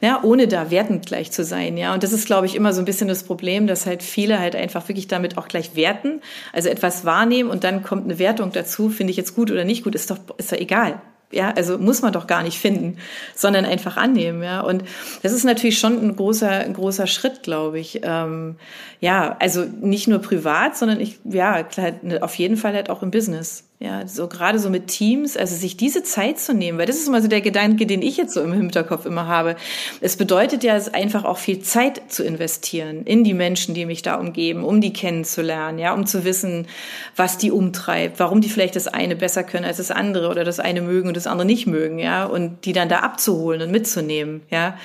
ja, ohne da wertend gleich zu sein, ja. Und das ist, glaube ich, immer so ein bisschen das Problem, dass halt viele halt einfach wirklich damit auch gleich werten, also etwas wahrnehmen und dann kommt eine Wertung dazu, finde ich jetzt gut oder nicht gut, ist doch, ist doch egal. Ja, also muss man doch gar nicht finden, sondern einfach annehmen, ja. Und das ist natürlich schon ein großer, ein großer Schritt, glaube ich. Ähm, ja, also nicht nur privat, sondern ich, ja, klar, auf jeden Fall halt auch im Business. Ja, so gerade so mit Teams, also sich diese Zeit zu nehmen, weil das ist immer so der Gedanke, den ich jetzt so im Hinterkopf immer habe. Es bedeutet ja einfach auch viel Zeit zu investieren in die Menschen, die mich da umgeben, um die kennenzulernen, ja, um zu wissen, was die umtreibt, warum die vielleicht das eine besser können als das andere oder das eine mögen und das andere nicht mögen, ja, und die dann da abzuholen und mitzunehmen, ja.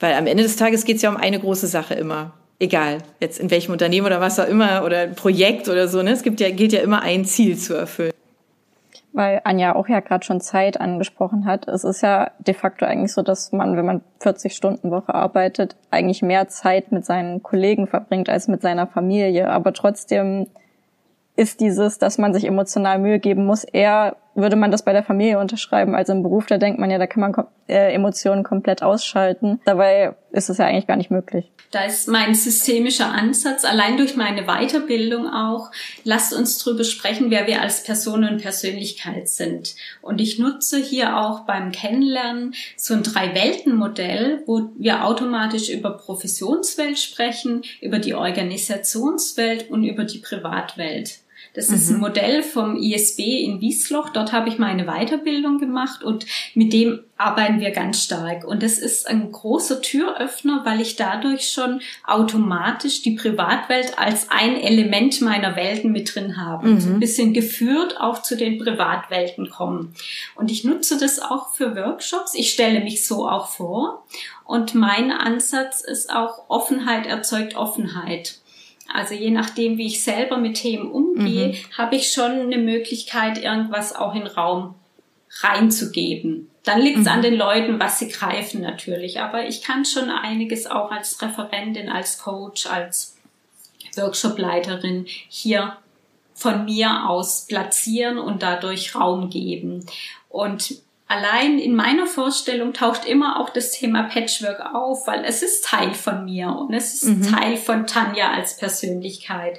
Weil am Ende des Tages geht es ja um eine große Sache immer egal, jetzt in welchem Unternehmen oder was auch immer oder Projekt oder so, ne? Es gibt ja, gilt ja immer ein Ziel zu erfüllen weil Anja auch ja gerade schon Zeit angesprochen hat. Es ist ja de facto eigentlich so, dass man, wenn man 40 Stunden Woche arbeitet, eigentlich mehr Zeit mit seinen Kollegen verbringt als mit seiner Familie. Aber trotzdem ist dieses, dass man sich emotional Mühe geben muss, eher würde man das bei der Familie unterschreiben als im Beruf. Da denkt man ja, da kann man äh, Emotionen komplett ausschalten. Dabei ist es ja eigentlich gar nicht möglich. Da ist mein systemischer Ansatz, allein durch meine Weiterbildung auch, lasst uns drüber sprechen, wer wir als Person und Persönlichkeit sind. Und ich nutze hier auch beim Kennenlernen so ein Drei-Welten-Modell, wo wir automatisch über Professionswelt sprechen, über die Organisationswelt und über die Privatwelt. Das mhm. ist ein mhm. Modell vom ISB in Wiesloch. Dort habe ich meine Weiterbildung gemacht und mit dem arbeiten wir ganz stark. Und das ist ein großer Türöffner, weil ich dadurch schon automatisch die Privatwelt als ein Element meiner Welten mit drin habe. Mhm. So ein bisschen geführt auch zu den Privatwelten kommen. Und ich nutze das auch für Workshops. Ich stelle mich so auch vor. Und mein Ansatz ist auch Offenheit erzeugt Offenheit. Also je nachdem, wie ich selber mit Themen umgehe, mhm. habe ich schon eine Möglichkeit, irgendwas auch in Raum reinzugeben. Dann liegt es mhm. an den Leuten, was sie greifen natürlich. Aber ich kann schon einiges auch als Referentin, als Coach, als Workshopleiterin hier von mir aus platzieren und dadurch Raum geben. Und allein in meiner Vorstellung taucht immer auch das Thema Patchwork auf, weil es ist Teil von mir und es ist mhm. Teil von Tanja als Persönlichkeit.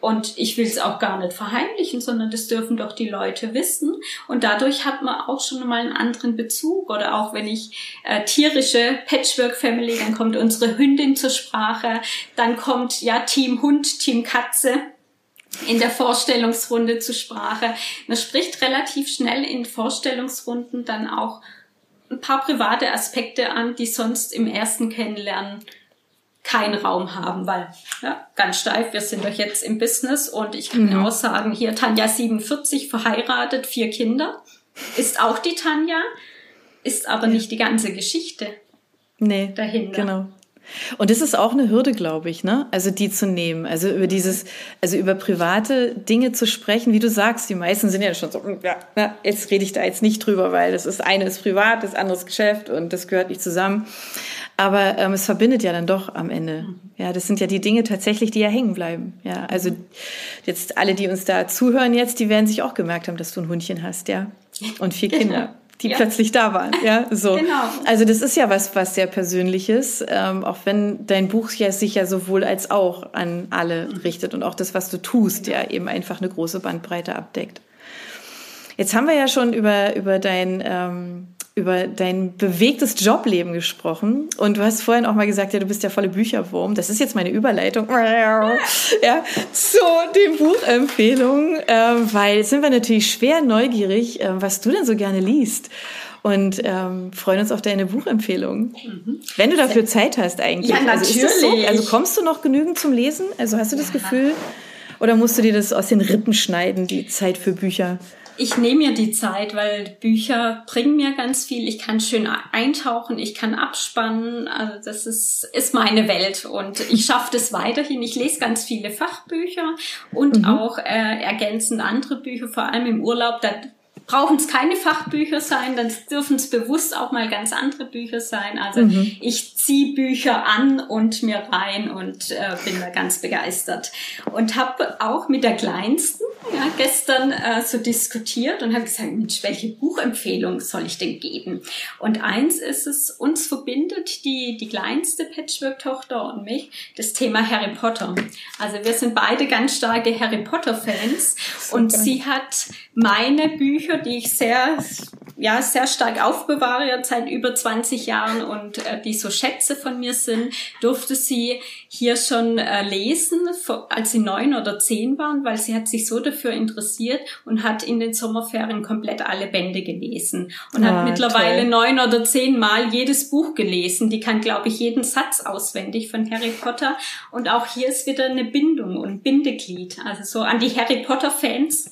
Und ich will es auch gar nicht verheimlichen, sondern das dürfen doch die Leute wissen. Und dadurch hat man auch schon mal einen anderen Bezug. Oder auch wenn ich äh, tierische Patchwork-Family, dann kommt unsere Hündin zur Sprache, dann kommt ja Team Hund, Team Katze in der Vorstellungsrunde zur Sprache. Man spricht relativ schnell in Vorstellungsrunden dann auch ein paar private Aspekte an, die sonst im ersten Kennenlernen keinen Raum haben, weil ja, ganz steif, wir sind doch jetzt im Business und ich kann mhm. auch sagen, hier Tanja 47, verheiratet, vier Kinder, ist auch die Tanja, ist aber nicht die ganze Geschichte nee, dahinter. Genau. Und das ist auch eine Hürde, glaube ich, ne? Also die zu nehmen. Also über dieses, also über private Dinge zu sprechen, wie du sagst, die meisten sind ja schon so, ja, ja jetzt rede ich da jetzt nicht drüber, weil das ist eine ist privat, das andere ist Geschäft und das gehört nicht zusammen. Aber ähm, es verbindet ja dann doch am Ende. Ja, das sind ja die Dinge tatsächlich, die ja hängen bleiben. Ja, also jetzt alle, die uns da zuhören jetzt, die werden sich auch gemerkt haben, dass du ein Hundchen hast, ja. Und vier Kinder die ja. plötzlich da waren. Ja, so. Genau. Also das ist ja was, was sehr Persönliches, ähm, auch wenn dein Buch ja sich ja sowohl als auch an alle richtet und auch das, was du tust, ja eben einfach eine große Bandbreite abdeckt. Jetzt haben wir ja schon über über dein ähm, über dein bewegtes Jobleben gesprochen und du hast vorhin auch mal gesagt, ja, du bist ja volle Bücherwurm. Das ist jetzt meine Überleitung ja, zu den Buchempfehlungen, äh, weil jetzt sind wir natürlich schwer neugierig, äh, was du denn so gerne liest und ähm, freuen uns auf deine Buchempfehlung. Mhm. Wenn du dafür Zeit hast eigentlich. Ja, natürlich. Also, so? also kommst du noch genügend zum Lesen? Also hast du das ja. Gefühl? Oder musst du dir das aus den Rippen schneiden, die Zeit für Bücher? Ich nehme mir die Zeit, weil Bücher bringen mir ganz viel. Ich kann schön eintauchen, ich kann abspannen. Also das ist, ist meine Welt und ich schaffe das weiterhin. Ich lese ganz viele Fachbücher und mhm. auch äh, ergänzend andere Bücher, vor allem im Urlaub. Da brauchen es keine Fachbücher sein, dann dürfen es bewusst auch mal ganz andere Bücher sein. Also mhm. ich ziehe Bücher an und mir rein und äh, bin da ganz begeistert. Und habe auch mit der Kleinsten ja, gestern äh, so diskutiert und habe gesagt, Mensch, welche Buchempfehlung soll ich denn geben? Und eins ist es, uns verbindet die, die kleinste Patchwork-Tochter und mich, das Thema Harry Potter. Also wir sind beide ganz starke Harry Potter-Fans und sie hat meine Bücher, die ich sehr, ja, sehr stark aufbewahre, seit über 20 Jahren und äh, die so Schätze von mir sind, durfte sie hier schon äh, lesen, als sie neun oder zehn waren, weil sie hat sich so dafür interessiert und hat in den Sommerferien komplett alle Bände gelesen und ah, hat mittlerweile toll. neun oder zehn Mal jedes Buch gelesen. Die kann, glaube ich, jeden Satz auswendig von Harry Potter. Und auch hier ist wieder eine Bindung und Bindeglied. Also so an die Harry Potter Fans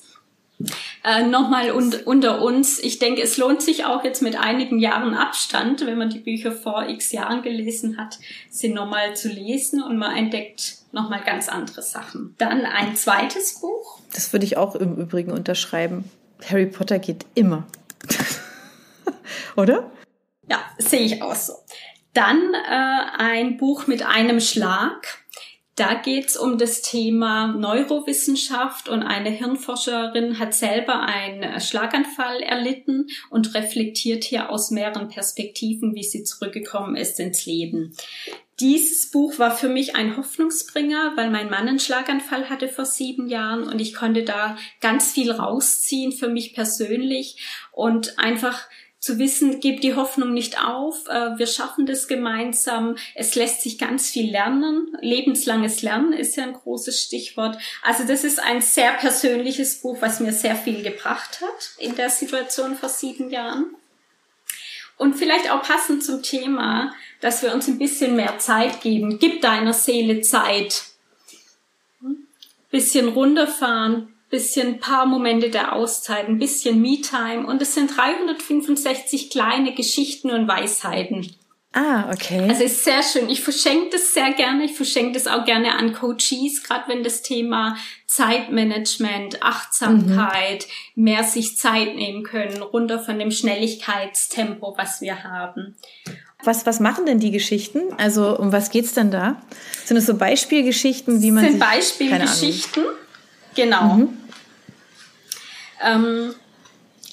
äh, Nochmal un unter uns, ich denke, es lohnt sich auch jetzt mit einigen Jahren Abstand, wenn man die Bücher vor x Jahren gelesen hat, sie nochmal zu lesen und man entdeckt nochmal ganz andere Sachen. Dann ein zweites Buch. Das würde ich auch im Übrigen unterschreiben. Harry Potter geht immer. Oder? Ja, sehe ich auch so. Dann äh, ein Buch mit einem Schlag da geht's um das Thema Neurowissenschaft und eine Hirnforscherin hat selber einen Schlaganfall erlitten und reflektiert hier aus mehreren Perspektiven, wie sie zurückgekommen ist ins Leben. Dieses Buch war für mich ein Hoffnungsbringer, weil mein Mann einen Schlaganfall hatte vor sieben Jahren und ich konnte da ganz viel rausziehen für mich persönlich und einfach zu wissen, gebt die Hoffnung nicht auf, äh, wir schaffen das gemeinsam, es lässt sich ganz viel lernen, lebenslanges Lernen ist ja ein großes Stichwort. Also das ist ein sehr persönliches Buch, was mir sehr viel gebracht hat in der Situation vor sieben Jahren. Und vielleicht auch passend zum Thema, dass wir uns ein bisschen mehr Zeit geben. Gib deiner Seele Zeit. Bisschen runterfahren, bisschen paar Momente der Auszeit, ein bisschen Me-Time und es sind 365 kleine Geschichten und Weisheiten. Ah, okay. Also ist sehr schön. Ich verschenke das sehr gerne. Ich verschenke das auch gerne an Coaches, gerade wenn das Thema Zeitmanagement, Achtsamkeit, mhm. mehr sich Zeit nehmen können, runter von dem Schnelligkeitstempo, was wir haben. Was, was machen denn die Geschichten? Also um was geht's denn da? Sind es so Beispielgeschichten, wie man sind sich, Beispielgeschichten? Genau. Mhm. Ähm,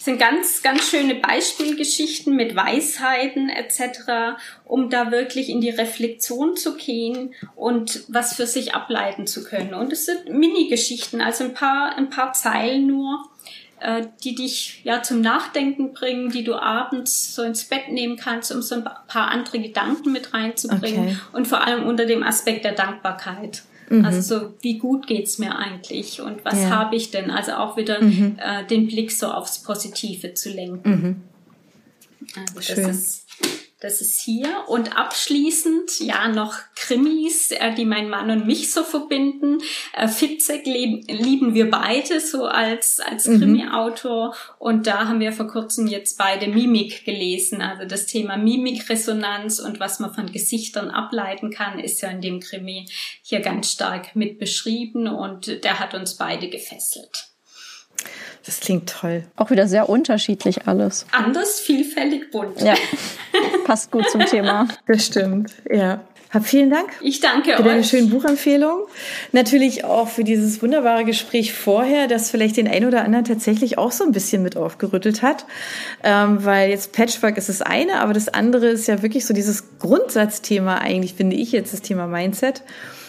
sind ganz, ganz schöne Beispielgeschichten mit Weisheiten etc., um da wirklich in die Reflexion zu gehen und was für sich ableiten zu können. Und es sind Mini-Geschichten, also ein paar, ein paar Zeilen nur, äh, die dich ja zum Nachdenken bringen, die du abends so ins Bett nehmen kannst, um so ein paar andere Gedanken mit reinzubringen okay. und vor allem unter dem Aspekt der Dankbarkeit. Mhm. Also so, wie gut geht's mir eigentlich und was ja. habe ich denn? Also auch wieder mhm. äh, den Blick so aufs Positive zu lenken. Mhm. Also das Schön. ist das ist hier. Und abschließend, ja, noch Krimis, äh, die mein Mann und mich so verbinden. Äh, Fitzek lieb, lieben wir beide so als, als mhm. Krimi-Autor. Und da haben wir vor kurzem jetzt beide Mimik gelesen. Also das Thema Mimikresonanz und was man von Gesichtern ableiten kann, ist ja in dem Krimi hier ganz stark mit beschrieben. Und der hat uns beide gefesselt. Das klingt toll. Auch wieder sehr unterschiedlich alles. Anders, vielfältig, bunt. Ja, passt gut zum Thema. Das stimmt, ja. Hab vielen Dank. Ich danke für deine schönen Buchempfehlungen. Natürlich auch für dieses wunderbare Gespräch vorher, das vielleicht den einen oder anderen tatsächlich auch so ein bisschen mit aufgerüttelt hat. Ähm, weil jetzt Patchwork ist das eine, aber das andere ist ja wirklich so dieses Grundsatzthema eigentlich, finde ich jetzt, das Thema Mindset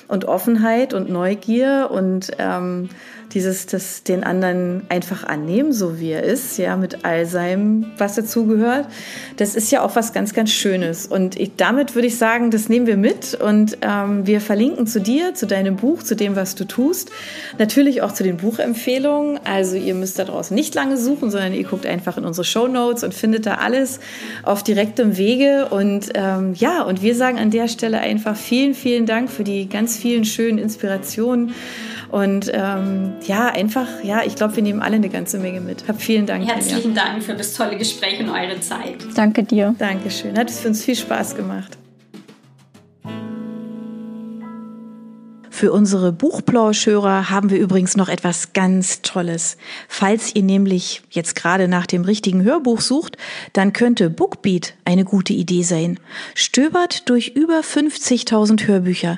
und Offenheit und Neugier und ähm, dieses, das den anderen einfach annehmen, so wie er ist, ja, mit all seinem, was dazugehört. Das ist ja auch was ganz, ganz Schönes. Und ich, damit würde ich sagen, das nehmen wir mit und ähm, wir verlinken zu dir, zu deinem Buch, zu dem, was du tust. Natürlich auch zu den Buchempfehlungen. Also ihr müsst da draußen nicht lange suchen, sondern ihr guckt einfach in unsere Show Notes und findet da alles auf direktem Wege. Und ähm, ja, und wir sagen an der Stelle einfach vielen, vielen Dank für die ganz vielen schönen Inspirationen und ähm, ja, einfach, ja, ich glaube, wir nehmen alle eine ganze Menge mit. Hab vielen Dank. Herzlichen Anja. Dank für das tolle Gespräch und eure Zeit. Danke dir. Dankeschön. Hat es für uns viel Spaß gemacht. Für unsere Buchplauschhörer haben wir übrigens noch etwas ganz Tolles. Falls ihr nämlich jetzt gerade nach dem richtigen Hörbuch sucht, dann könnte Bookbeat eine gute Idee sein. Stöbert durch über 50.000 Hörbücher